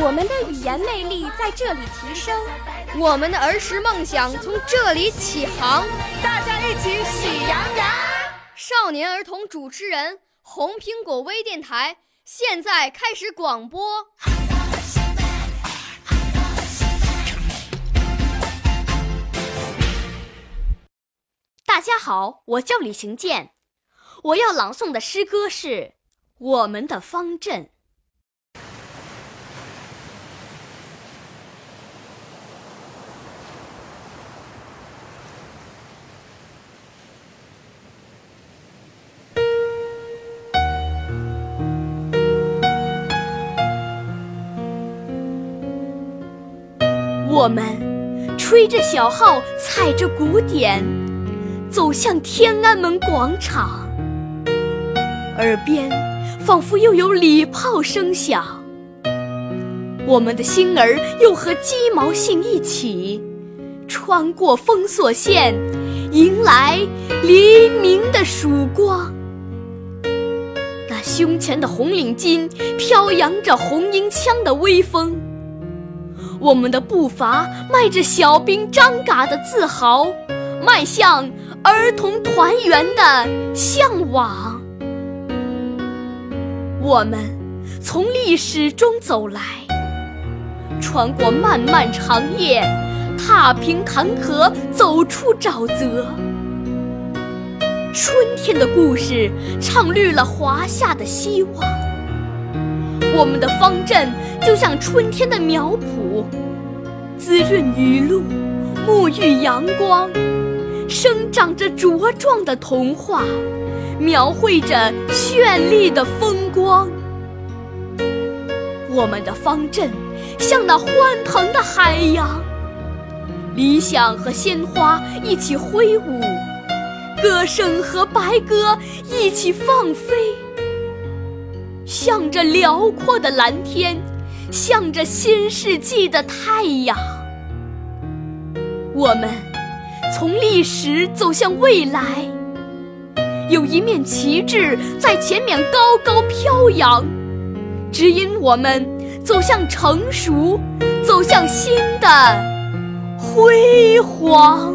我们的语言魅力在这里提升，我们的儿时梦想从这里起航。大家一起喜羊羊。少年儿童主持人，红苹果微电台现在开始广播。大家好，我叫李行健，我要朗诵的诗歌是《我们的方阵》。我们吹着小号，踩着鼓点，走向天安门广场。耳边仿佛又有礼炮声响，我们的心儿又和鸡毛信一起，穿过封锁线，迎来黎明的曙光。那胸前的红领巾飘扬着红缨枪的威风。我们的步伐迈着小兵张嘎的自豪，迈向儿童团圆的向往。我们从历史中走来，穿过漫漫长夜，踏平坎坷，走出沼泽。春天的故事唱绿了华夏的希望。我们的方阵就像春天的苗圃，滋润雨露，沐浴阳光，生长着茁壮的童话，描绘着绚丽的风光。我们的方阵像那欢腾的海洋，理想和鲜花一起挥舞，歌声和白鸽一起放飞。向着辽阔的蓝天，向着新世纪的太阳，我们从历史走向未来。有一面旗帜在前面高高飘扬，指引我们走向成熟，走向新的辉煌。